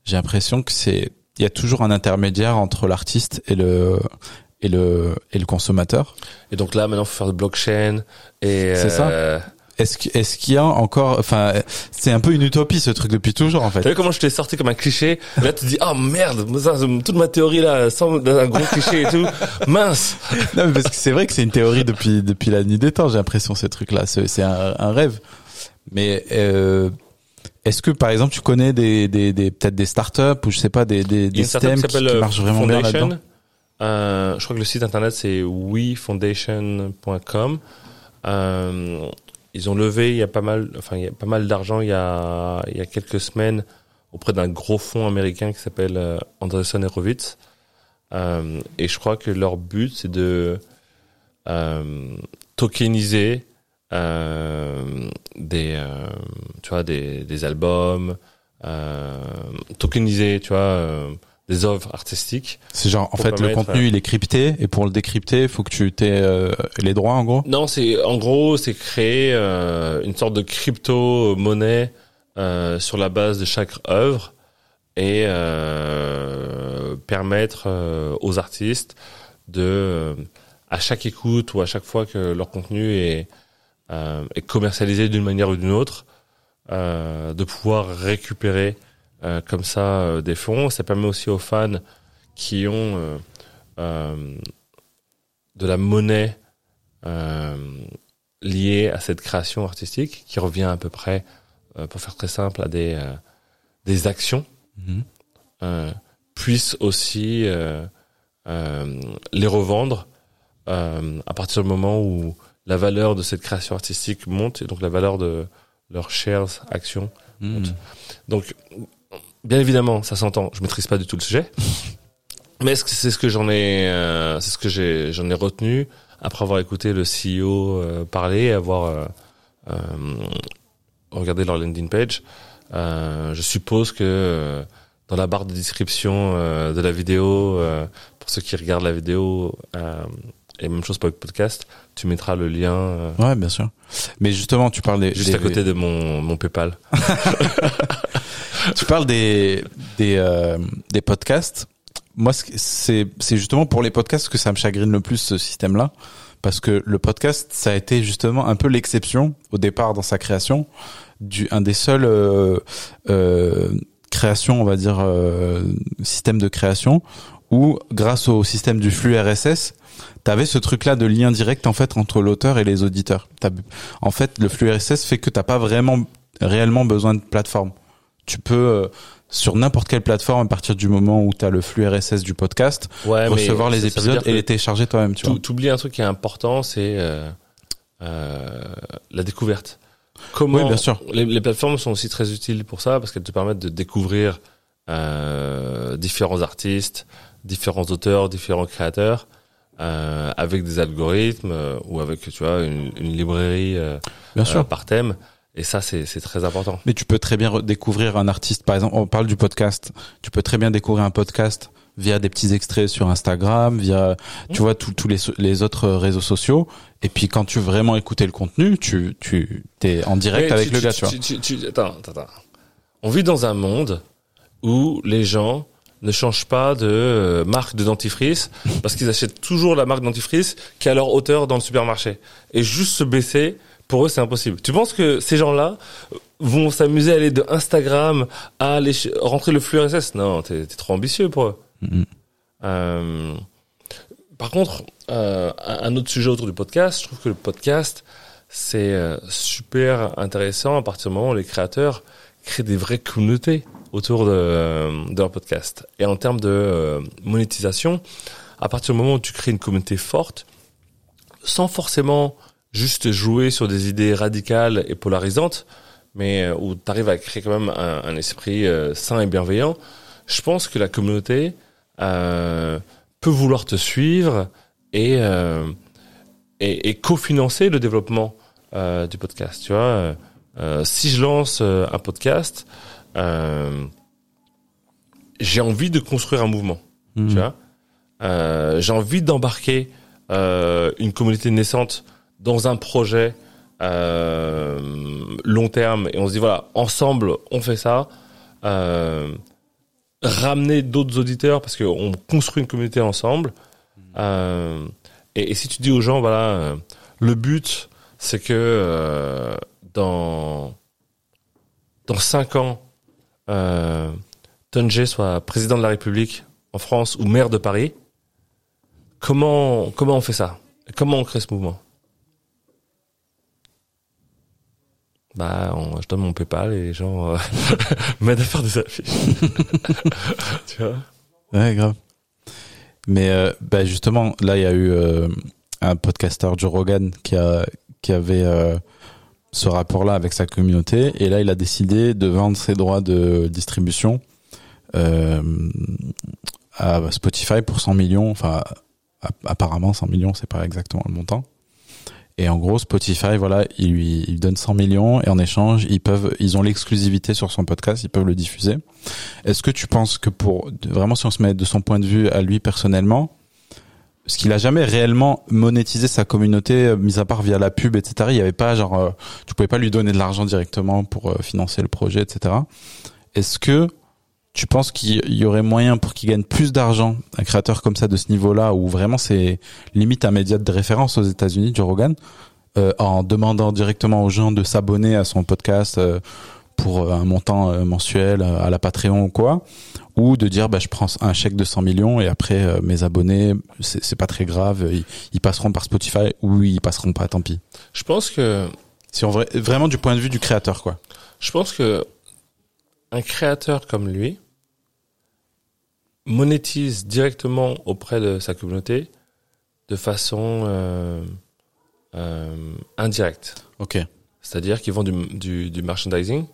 j'ai l'impression que c'est il y a toujours un intermédiaire entre l'artiste et le et le et le consommateur. Et donc là, maintenant, il faut faire de blockchain et. C'est ça. Est-ce est-ce qu'il y a encore enfin c'est un peu une utopie ce truc depuis toujours en fait. T'as vu comment je t'ai sorti comme un cliché? Là, tu te dis, ah merde, toute ma théorie là, sans un gros cliché et tout, mince. Non, mais parce que c'est vrai que c'est une théorie depuis depuis la nuit des temps. J'ai l'impression ces trucs-là, c'est c'est un, un rêve. Mais euh, est-ce que par exemple tu connais des des, des peut-être des startups ou je sais pas des des, des systèmes qui euh, marchent vraiment bien Foundation. là-dedans Euh, je crois que le site internet c'est wefoundation.com. Euh, ils ont levé il y a pas mal, enfin il y a pas mal d'argent il y a il y a quelques semaines auprès d'un gros fonds américain qui s'appelle euh, Anderson Horowitz. Euh, et je crois que leur but, c'est de euh, tokeniser euh, des, tu vois, des, des albums, tokeniser, tu vois, des œuvres artistiques. C'est genre, en fait, le contenu, il est crypté, et pour le décrypter, il faut que tu aies euh, les droits, en gros? Non, c'est en gros, c'est créer euh, une sorte de crypto monnaie euh, sur la base de chaque œuvre et euh, permettre euh, aux artistes de, euh, à chaque écoute ou à chaque fois que leur contenu est, euh, est commercialisé d'une manière ou d'une autre, euh, de pouvoir récupérer euh, comme ça euh, des fonds. Ça permet aussi aux fans qui ont euh, euh, de la monnaie euh, liée à cette création artistique, qui revient à peu près, euh, pour faire très simple, à des, euh, des actions, Mhm. euh, puissent aussi euh, euh, les revendre euh, à partir du moment où la valeur de cette création artistique monte, et donc la valeur de leurs shares, actions. Mhm. Donc, bien évidemment, ça s'entend. Je maîtrise pas du tout le sujet, mais c'est ce que j'en ai, euh, c'est ce que j'ai, j'en ai retenu après avoir écouté le CEO euh, parler, et avoir euh, euh, regardé leur LinkedIn page. Euh, je suppose que euh, dans la barre de description euh, de la vidéo, euh, pour ceux qui regardent la vidéo, euh, et même chose pour le podcast, tu mettras le lien euh, Ouais, bien sûr. Mais justement, tu parles des, juste des- à côté de mon, mon PayPal. tu parles des des euh, des podcasts. Moi, c'est c'est justement pour les podcasts que ça me chagrine le plus ce système-là, parce que le podcast, ça a été justement un peu l'exception au départ dans sa création, du un des seuls euh, euh, créations, on va dire euh, système de création où grâce au système du flux RSS, T'avais ce truc-là de lien direct en fait entre l'auteur et les auditeurs. En fait, le flux RSS fait que t'as pas vraiment réellement besoin de plateforme. Tu peux euh, sur n'importe quelle plateforme à partir du moment où tu as le flux RSS du podcast Ouais, recevoir les ça- épisodes et les télécharger toi-même, tu oublies un truc qui est important, c'est euh, euh, la découverte. Comment Oui, bien sûr. Les, les plateformes sont aussi très utiles pour ça parce qu'elles te permettent de découvrir euh, différents artistes, différents auteurs, différents créateurs avec des algorithmes ou avec tu vois une, une librairie Bien sûr. par thème. Et ça, c'est très important. Mais tu peux très bien découvrir un artiste. Par exemple, on parle du podcast. Tu peux très bien découvrir un podcast via des petits extraits sur Instagram, via, tu vois, tous les, autres réseaux sociaux. Et puis, quand tu veux vraiment écouter le contenu, tu, tu, t'es en direct Mais avec tu- le gars, tu, vois. tu- attends, attends, attends. On vit dans un monde où les gens ne changent pas de euh, marque de dentifrice parce qu'ils achètent toujours la marque dentifrice qui a leur hauteur dans le supermarché. Et juste se baisser, pour eux, c'est impossible. Tu penses que ces gens-là vont s'amuser à aller de Instagram à aller rentrer le flux RSS Non, t'es trop ambitieux pour eux. Mhm. Euh, par contre, euh, un autre sujet autour du podcast, je trouve que le podcast, c'est euh, super intéressant à partir du moment où les créateurs créent des vraies communautés autour de, de leur podcast. Et en termes de euh, monétisation, à partir du moment où tu crées une communauté forte, sans forcément juste jouer sur des idées radicales et polarisantes, mais euh, où tu arrives à créer quand même un, un esprit euh, sain et bienveillant, je pense que la communauté euh, peut vouloir te suivre et, euh, et, et cofinancer le développement du podcast. Tu vois, si je lance un podcast, j'ai envie de construire un mouvement. Mhm. Tu vois, j'ai envie d'embarquer une communauté naissante dans un projet euh, long terme et on se dit voilà ensemble on fait ça. Euh, ramener d'autres auditeurs parce qu'on construit une communauté ensemble. Euh, et, et si tu dis aux gens, voilà, le but, c'est que dans dans cinq ans, euh, soit président de la République en France ou maire de Paris, comment comment on fait ça? Comment on crée ce mouvement? Bah, on- je donne mon PayPal et les gens euh, m'aident à faire des affiches. tu vois Ouais, grave. Mais euh, bah justement, là, il y a eu euh, un podcasteur, Joe Rogan, qui a qui avait euh, ce rapport-là avec sa communauté. Et là, il a décidé de vendre ses droits de distribution euh, à Spotify pour 100 millions. Enfin, apparemment 100 millions, c'est pas exactement le montant. Et en gros, Spotify, voilà, il lui il donne 100 millions et en échange, ils peuvent, ils ont l'exclusivité sur son podcast, ils peuvent le diffuser. Est-ce que tu penses que pour vraiment, si on se met de son point de vue à lui personnellement, ce qu'il a jamais réellement monétisé sa communauté, euh, mis à part via la pub, etc. Il y avait pas genre, euh, tu pouvais pas lui donner de l'argent directement pour euh, financer le projet, etc. Est-ce que tu penses qu'il y aurait moyen pour qu'il gagne plus d'argent, un créateur comme ça de ce niveau-là, où vraiment c'est limite un média de référence aux États-Unis, Joe Rogan, euh, en demandant directement aux gens de s'abonner à son podcast euh, pour un montant euh, mensuel à la Patreon ou quoi, ou de dire bah je prends un chèque de 100 millions et après mes abonnés c'est pas très grave, ils, passeront par Spotify ou ils passeront pas, tant pis. Je pense que si on vraiment du point de vue du créateur quoi. Je pense que un créateur comme lui, monétise directement auprès de sa communauté de façon euh, euh, indirecte. Ok. C'est-à-dire qu'ils vendent du, du, du, merchandising.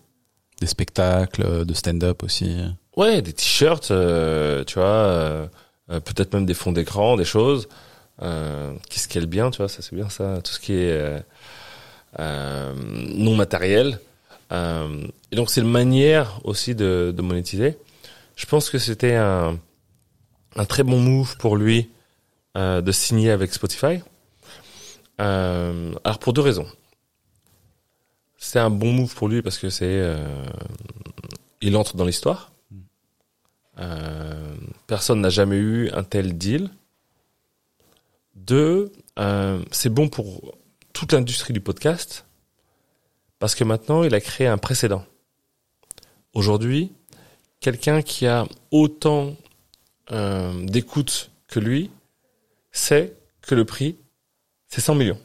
Des spectacles, de stand-up aussi. Ouais, des t-shirts, euh, tu vois, euh, euh, peut-être même des fonds d'écran, des choses. qui est bien, tu vois, ça c'est bien ça, tout ce qui est non matériel. et donc c'est une manière aussi de, de monétiser. Je pense que c'était un, un très bon move pour lui euh, de signer avec Spotify. Euh, alors pour deux raisons. C'est un bon move pour lui parce que c'est euh, il entre dans l'histoire. Euh, personne n'a jamais eu un tel deal. Deux, euh, c'est bon pour toute l'industrie du podcast parce que maintenant il a créé un précédent. Aujourd'hui, quelqu'un qui a autant euh, d'écoute que lui sait que le prix, c'est 100 millions.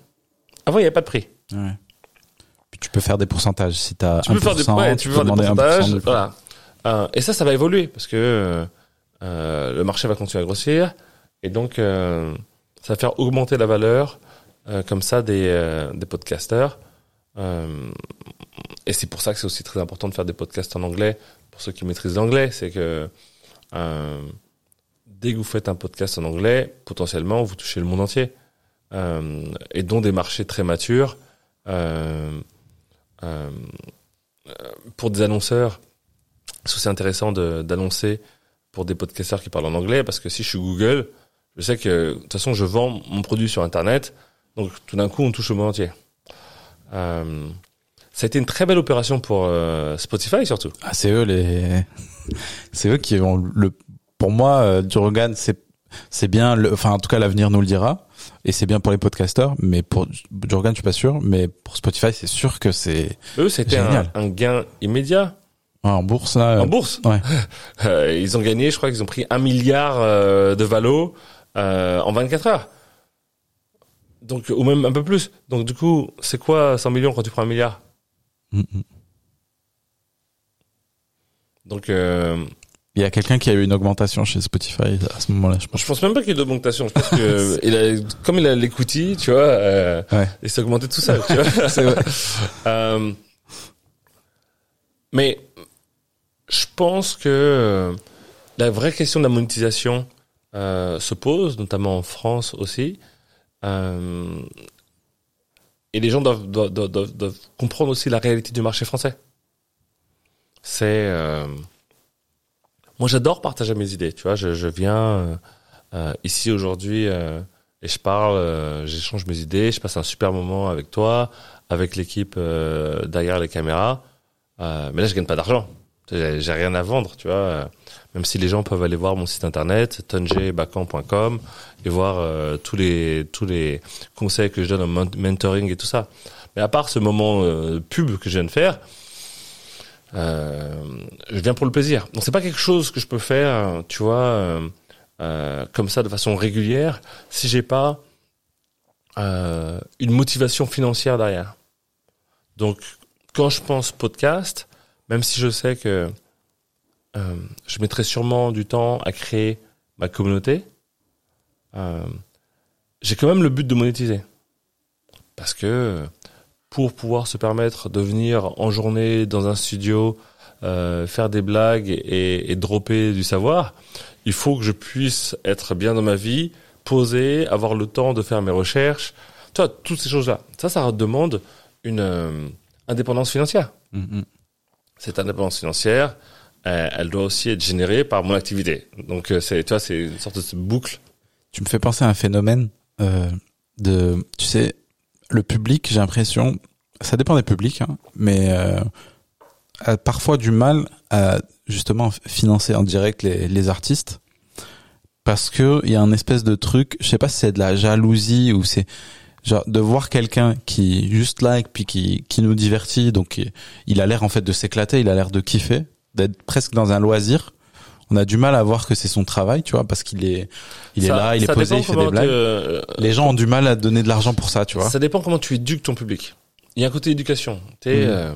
Avant, il n'y avait pas de prix. Ouais. Puis tu peux faire des pourcentages. Si as tu peux faire des, ouais, tu peux faire des pourcentages. voilà. Euh, et ça, ça va évoluer parce que euh, le marché va continuer à grossir et donc ça va faire augmenter la valeur comme ça des, des podcasters. Et c'est pour ça que c'est aussi très important de faire des podcasts en anglais pour ceux qui maîtrisent l'anglais, c'est que euh, dès que vous faites un podcast en anglais, potentiellement vous touchez le monde entier, euh, et dont des marchés très matures. Euh, euh pour des annonceurs, c'est intéressant d'annoncer pour des podcasteurs qui parlent en anglais, parce que si je suis Google, je sais que de toute façon je vends mon produit sur Internet, donc tout d'un coup on touche le monde entier. Euh, ça a été une très belle opération pour euh, Spotify surtout. Ah, c'est eux les, c'est eux qui vont le. Pour moi, euh, Rogan, c'est c'est bien. Le... Enfin, en tout cas, l'avenir nous le dira. Et c'est bien pour les podcasteurs, mais pour Joe Rogan, je suis pas sûr. Mais pour Spotify, c'est sûr que c'est. Eux, c'était un, un, gain immédiat. en bourse là. En bourse. Ouais. Euh, ils ont gagné, je crois qu'ils ont pris un milliard euh, de valo euh, en 24 heures. Donc, ou même un peu plus. Donc, du coup, c'est quoi 100 millions quand tu prends un milliard? Mm, mm. Donc, euh, il y a quelqu'un qui a eu une augmentation chez Spotify à ce moment-là. Je pense. Je pense même pas qu'il y ait d'augmentation. Je pense que il a, comme il a l'écoutis, tu vois, euh, il s'est augmenté tout ça. Tu vois. euh, mais je pense que la vraie question de la monétisation euh, se pose, notamment en France aussi. Et les gens doivent, comprendre aussi la réalité du marché français. C'est euh... moi j'adore partager mes idées. Tu vois, je, viens euh, euh ici aujourd'hui et je parle, j'échange mes idées, je passe un super moment avec toi, avec l'équipe derrière les caméras. mais là je gagne pas d'argent. J'ai rien à vendre, tu vois. Même si les gens peuvent aller voir mon site internet, tonjebacan.com et voir euh, tous les tous les conseils que je donne en mentoring et tout ça. Mais à part ce moment euh, pub que je viens de faire, euh, je viens pour le plaisir. Donc c'est pas quelque chose que je peux faire, tu vois, comme ça de façon régulière si j'ai pas une motivation financière derrière. Donc quand je pense podcast, même si je sais que euh, je mettrai sûrement du temps à créer ma communauté, euh, j'ai quand même le but de monétiser. Parce que pour pouvoir se permettre de venir en journée dans un studio, euh, faire des blagues et, et dropper du savoir, il faut que je puisse être bien dans ma vie, poser, avoir le temps de faire mes recherches. Tu toutes ces choses-là. Ça, ça demande une euh, indépendance financière. Mhm. Cette indépendance financière, euh, elle doit aussi être générée par mon activité. Donc, euh, c'est, tu vois, c'est une sorte de boucle. Tu me fais penser à un phénomène euh, de, tu sais, le public, j'ai l'impression, ça dépend des publics, hein, mais a parfois du mal à justement financer en direct les, les artistes parce que il y a un espèce de truc, je sais pas si c'est de la jalousie ou c'est genre de voir quelqu'un qui juste like puis qui qui nous divertit, donc il- a l'air en fait de s'éclater, il a l'air de kiffer, d'être presque dans un loisir. On a du mal à voir que c'est son travail, tu vois, parce qu'il est il est là, il est posé, il fait des blagues. Les gens ont du mal à donner de l'argent pour ça, tu vois. Ça dépend comment tu éduques ton public. Il y a un côté éducation. T'es, Mhm. euh,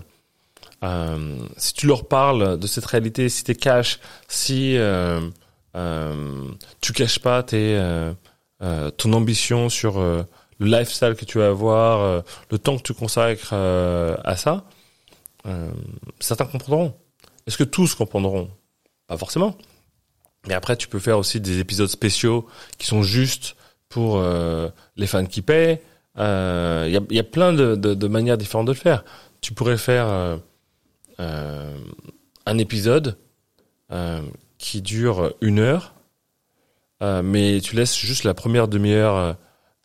euh, si tu leur parles de cette réalité, si t'es cash, si euh, euh, tu caches pas tes, euh, euh, ton ambition sur euh, le lifestyle que tu vas avoir, euh, le temps que tu consacres euh, à ça, euh, certains comprendront. Est-ce que tous comprendront? Pas forcément. Mais après, tu peux faire aussi des épisodes spéciaux qui sont juste pour les fans qui paient. Il y, a, y a plein de, de, manières différentes de le faire. Tu pourrais faire un épisode qui dure une heure, mais tu laisses juste la première demi-heure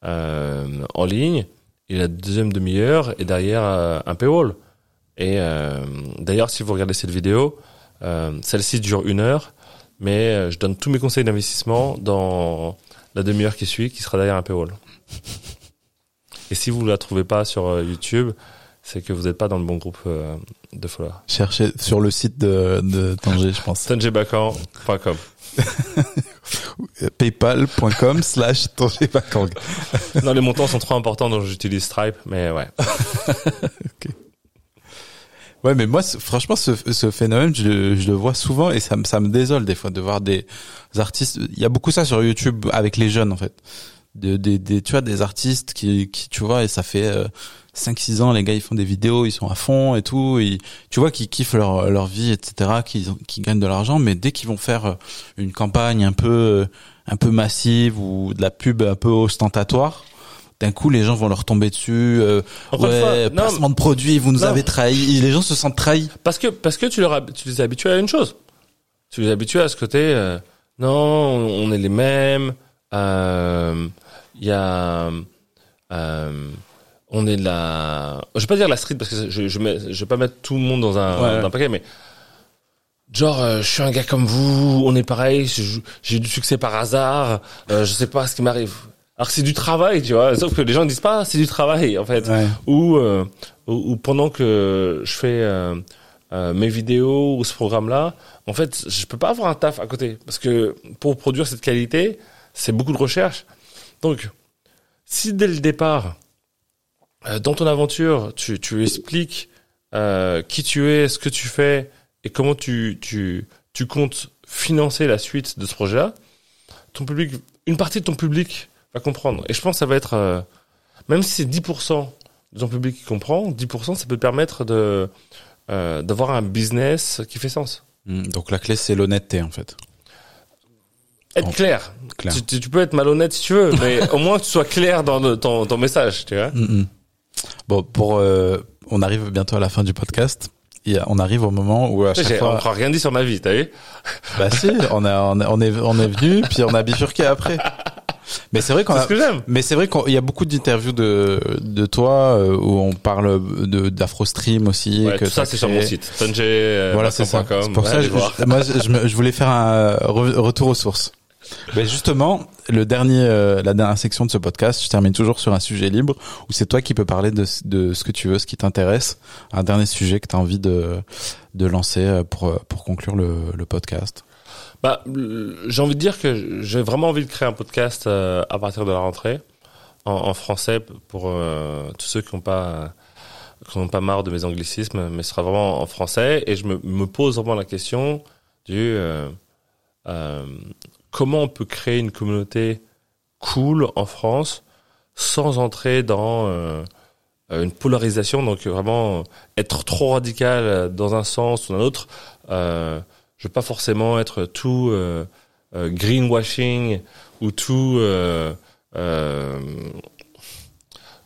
en ligne et la deuxième demi-heure est derrière euh, un paywall. Et euh, d'ailleurs, si vous regardez cette vidéo, euh, celle-ci dure une heure, mais euh, je donne tous mes conseils d'investissement dans la demi-heure qui suit, qui sera derrière un paywall. Et si vous ne la trouvez pas sur euh, YouTube, c'est que vous n'êtes pas dans le bon groupe euh, de followers. Cherchez sur le site de, de Tanger, je pense. Tangerbacan.com. Paypal.com slash. Non, les montants sont trop importants, donc j'utilise Stripe, mais ouais. Ouais, mais moi, franchement, ce, ce phénomène, je, le- je le vois souvent et ça, me- ça me désole des fois de voir des artistes. Il y a beaucoup ça sur YouTube avec les jeunes, en fait. De, des, des, tu vois, des artistes qui, qui, tu vois, et ça fait euh, 5-6 ans, les gars, ils font des vidéos, ils sont à fond et tout. Et, tu vois, qu'ils kiffent leur, leur vie, etc., qu'ils qu'ils gagnent de l'argent, mais dès qu'ils vont faire euh, une campagne un peu, euh, un peu massive ou de la pub un peu ostentatoire, d'un coup, les gens vont leur tomber dessus. euh, ouais, fois, non, placement de produits, vous nous Non. avez trahis. Les gens se sentent trahis. Parce que parce que tu leur tu les as habitués à une chose. Tu les as habitués à ce côté. euh, non, on on est les mêmes. euh, Il y a. on est de la. Je vais pas dire la street parce que je je, mets, je vais pas mettre tout le monde dans un, Ouais. dans un paquet, mais genre euh, je suis un gars comme vous. On est pareil. J'ai eu du succès par hasard. Euh, je sais pas ce qui m'arrive. Alors c'est du travail, tu vois. Sauf que les gens disent pas, c'est du travail en fait Ouais. ou, euh, ou, ou pendant que je fais euh, mes vidéos ou ce programme-là, en fait, je peux pas avoir un taf à côté parce que pour produire cette qualité, c'est beaucoup de recherche. Donc, si dès le départ, dans ton aventure, tu, tu expliques euh, qui tu es, ce que tu fais et comment tu, tu, tu comptes financer la suite de ce projet-là, ton public, une partie de ton public va comprendre. Et je pense que ça va être, euh, même si c'est 10% de ton public qui comprend, 10% ça peut te permettre de euh, d'avoir un business qui fait sens. Mm, Donc la clé c'est l'honnêteté en fait. Être clair. clair. Tu, peux être malhonnête si tu veux, mais au moins que tu sois clair dans le- ton, ton message, tu vois. Mm, mm. Bon pour euh, on arrive bientôt à la fin du podcast. A- on arrive au moment où à chaque J'ai fois encore rien dit sur ma vie, t'as vu bah si on a on, a- on est on est venu puis on a bifurqué après. Mais c'est vrai qu'on a ce mais c'est vrai qu'il y a beaucoup d'interviews de de toi euh, où on parle de d'AfroStream aussi Ouais, que tout ça c'est sur mon site. Tanjay, Voilà, c'est ça. C'est pour ça je, je- moi, je, je voulais faire un re- retour aux sources. Ben justement, le dernier, euh, la dernière section de ce podcast, je termine toujours sur un sujet libre où c'est toi qui peux parler de, ce que tu veux, ce qui t'intéresse, un dernier sujet que tu as envie de, de lancer euh, pour, euh, pour conclure le, le podcast. Bah, j'ai envie de dire que j'ai vraiment envie de créer un podcast à partir de la rentrée en, français pour tous ceux qui n'ont pas qui n'ont pas marre de mes anglicismes, mais ce sera vraiment en français et je me, me pose vraiment la question du comment on peut créer une communauté cool en France sans entrer dans euh, une polarisation, donc vraiment être trop radical dans un sens ou dans un autre. Euh, je veux pas forcément être tout euh, euh, greenwashing ou tout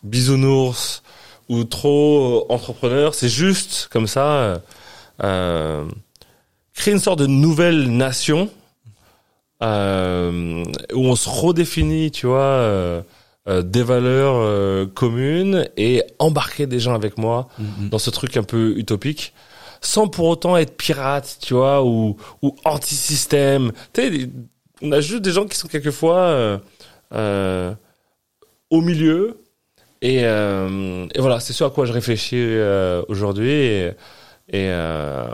bisounours ou trop entrepreneur. C'est juste comme ça créer une sorte de nouvelle nation euh, où on se redéfinit, tu vois, euh, euh, des valeurs euh, communes et embarquer des gens avec moi Mhm. dans ce truc un peu utopique sans pour autant être pirate, tu vois, ou, ou anti-système. Tu sais, on a juste des gens qui sont quelquefois euh, euh, au milieu. Et, euh, et voilà, c'est ce à quoi je réfléchis euh, aujourd'hui. Et, et euh,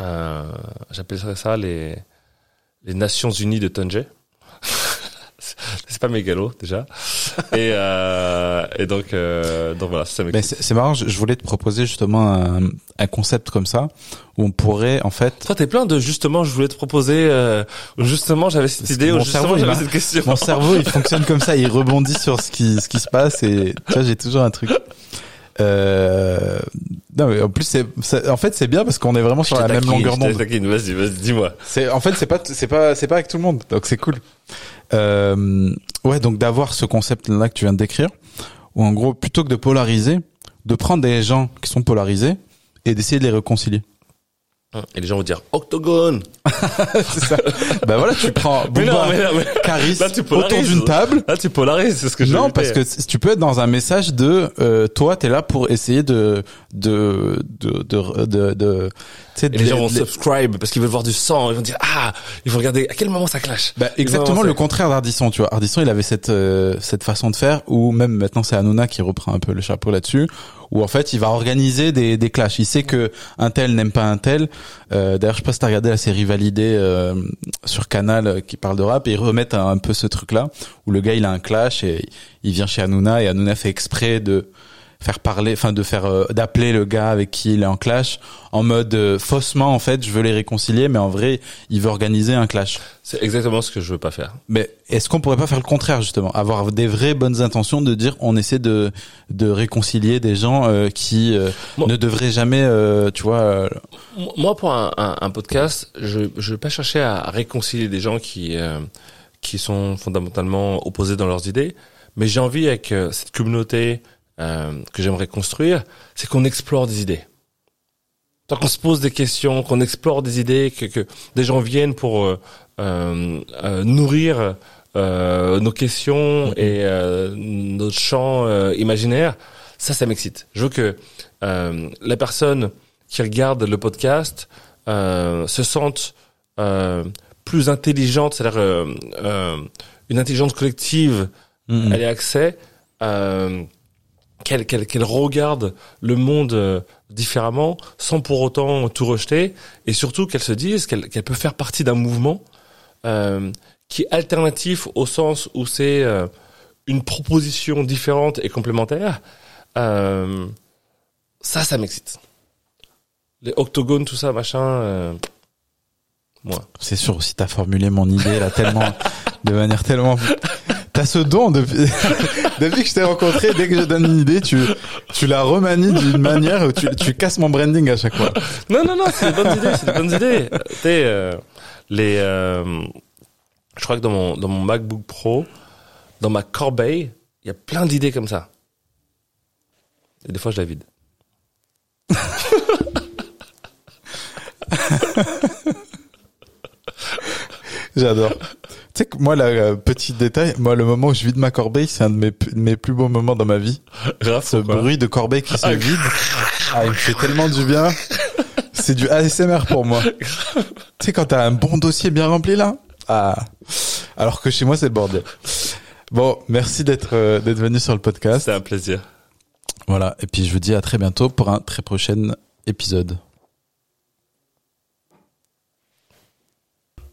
euh, j'appellerais ça les, les Nations Unies de Tanger. c'est pas mégalo déjà. Et, euh, et donc, euh, donc voilà, ça Mais c'est marrant, je, je voulais te proposer justement un, un concept comme ça où on pourrait en fait Toi, t'es plein de justement, je voulais te proposer, euh, justement, j'avais cette Parce idée, mon justement, j'avais cette question. mon cerveau il fonctionne comme ça, il rebondit sur ce qui ce qui se passe et tu vois j'ai toujours un truc. Euh, non mais en plus c'est en fait c'est bien parce qu'on est vraiment sur la même longueur d'onde. Vas-y, vas-y, dis-moi. C'est en fait c'est pas c'est pas c'est pas avec tout le monde donc c'est cool. Euh, ouais donc d'avoir ce concept là que tu viens de décrire où en gros plutôt que de polariser de prendre des gens qui sont polarisés et d'essayer de les réconcilier. Et les gens vont dire octogone. c'est ça. bah voilà tu prends Mais non, Booba, mais non, mais Caris Là, tu autour d'une table là, tu polarises, c'est ce que je Non, parce que tu peux être dans un message de euh, toi, t'es là pour essayer de de de de de, de Et les gens vont les- subscribe parce qu'ils veulent voir du sang. Ils vont dire ah, il faut regarder à quel moment ça clash. bah, exactement le contraire d'Ardisson, tu vois. Ardisson, il avait cette euh, cette façon de faire où même maintenant c'est Hanouna qui reprend un peu le chapeau là-dessus, où en fait il va organiser des des clashs. Il sait que un tel n'aime pas un tel. Euh, D'ailleurs, je sais pas si t'as regardé la série Validée euh, sur Canal euh, qui parle de rap et ils remettent un, un peu ce truc-là où le gars il a un clash et il vient chez Hanouna et Hanouna fait exprès de faire parler, enfin de faire euh, d'appeler le gars avec qui il est en clash en mode euh, faussement en fait je veux les réconcilier mais en vrai il veut organiser un clash. C'est exactement ce que je veux pas faire. Mais est-ce qu'on pourrait pas faire le contraire justement, avoir des vraies bonnes intentions de dire on essaie de de réconcilier des gens euh, qui euh, Moi- ne devraient jamais, euh, tu vois. euh, Moi, pour un, un, un podcast, je je vais pas chercher à réconcilier des gens qui euh, qui sont fondamentalement opposés dans leurs idées, mais j'ai envie avec cette communauté euh, que j'aimerais construire, c'est qu'on explore des idées. Tant qu'on se pose des questions, qu'on explore des idées, que, que des gens viennent pour euh, euh, euh, nourrir euh, nos questions et euh, notre champ euh, imaginaire, ça, ça m'excite. Je veux que euh, la personne qui regarde le podcast euh, se sente euh, plus intelligente, c'est-à-dire une intelligence collective, mm, elle ait accès, euh, qu'elle qu'elle qu'elle regarde le monde euh, différemment, sans pour autant tout rejeter, et surtout qu'elle se dise qu'elle qu'elle peut faire partie d'un mouvement euh, qui est alternatif au sens où c'est euh, une proposition différente et complémentaire. Euh, ça, ça m'excite. Les octogones, tout ça, machin. euh, moi. C'est sûr aussi t'as formulé mon idée là tellement de manière tellement. T'as ce don depuis depuis que je t'ai rencontré. Dès que je donne une idée, tu tu la remanies d'une manière où tu tu casses mon branding à chaque fois. Non, non, non, c'est des bonnes idées, c'est des bonnes idées. Tu sais, euh, les, euh, je crois que dans mon, dans mon MacBook Pro, dans ma corbeille, il y a plein d'idées comme ça. Et des fois, je la vide. J'adore. Tu sais que moi, la euh, petit détail, moi, le moment où je vide ma corbeille, c'est un de mes, de mes plus beaux moments dans ma vie. Grave, Ce bruit de corbeille qui se vide, ah, il me fait tellement du bien. C'est du ASMR pour moi. tu sais, quand t'as un bon dossier bien rempli là, ah. Alors que chez moi, c'est le bordel. Bon, merci d'être euh, d'être venu sur le podcast. C'est un plaisir. Voilà. Et puis je vous dis à très bientôt pour un très prochain épisode.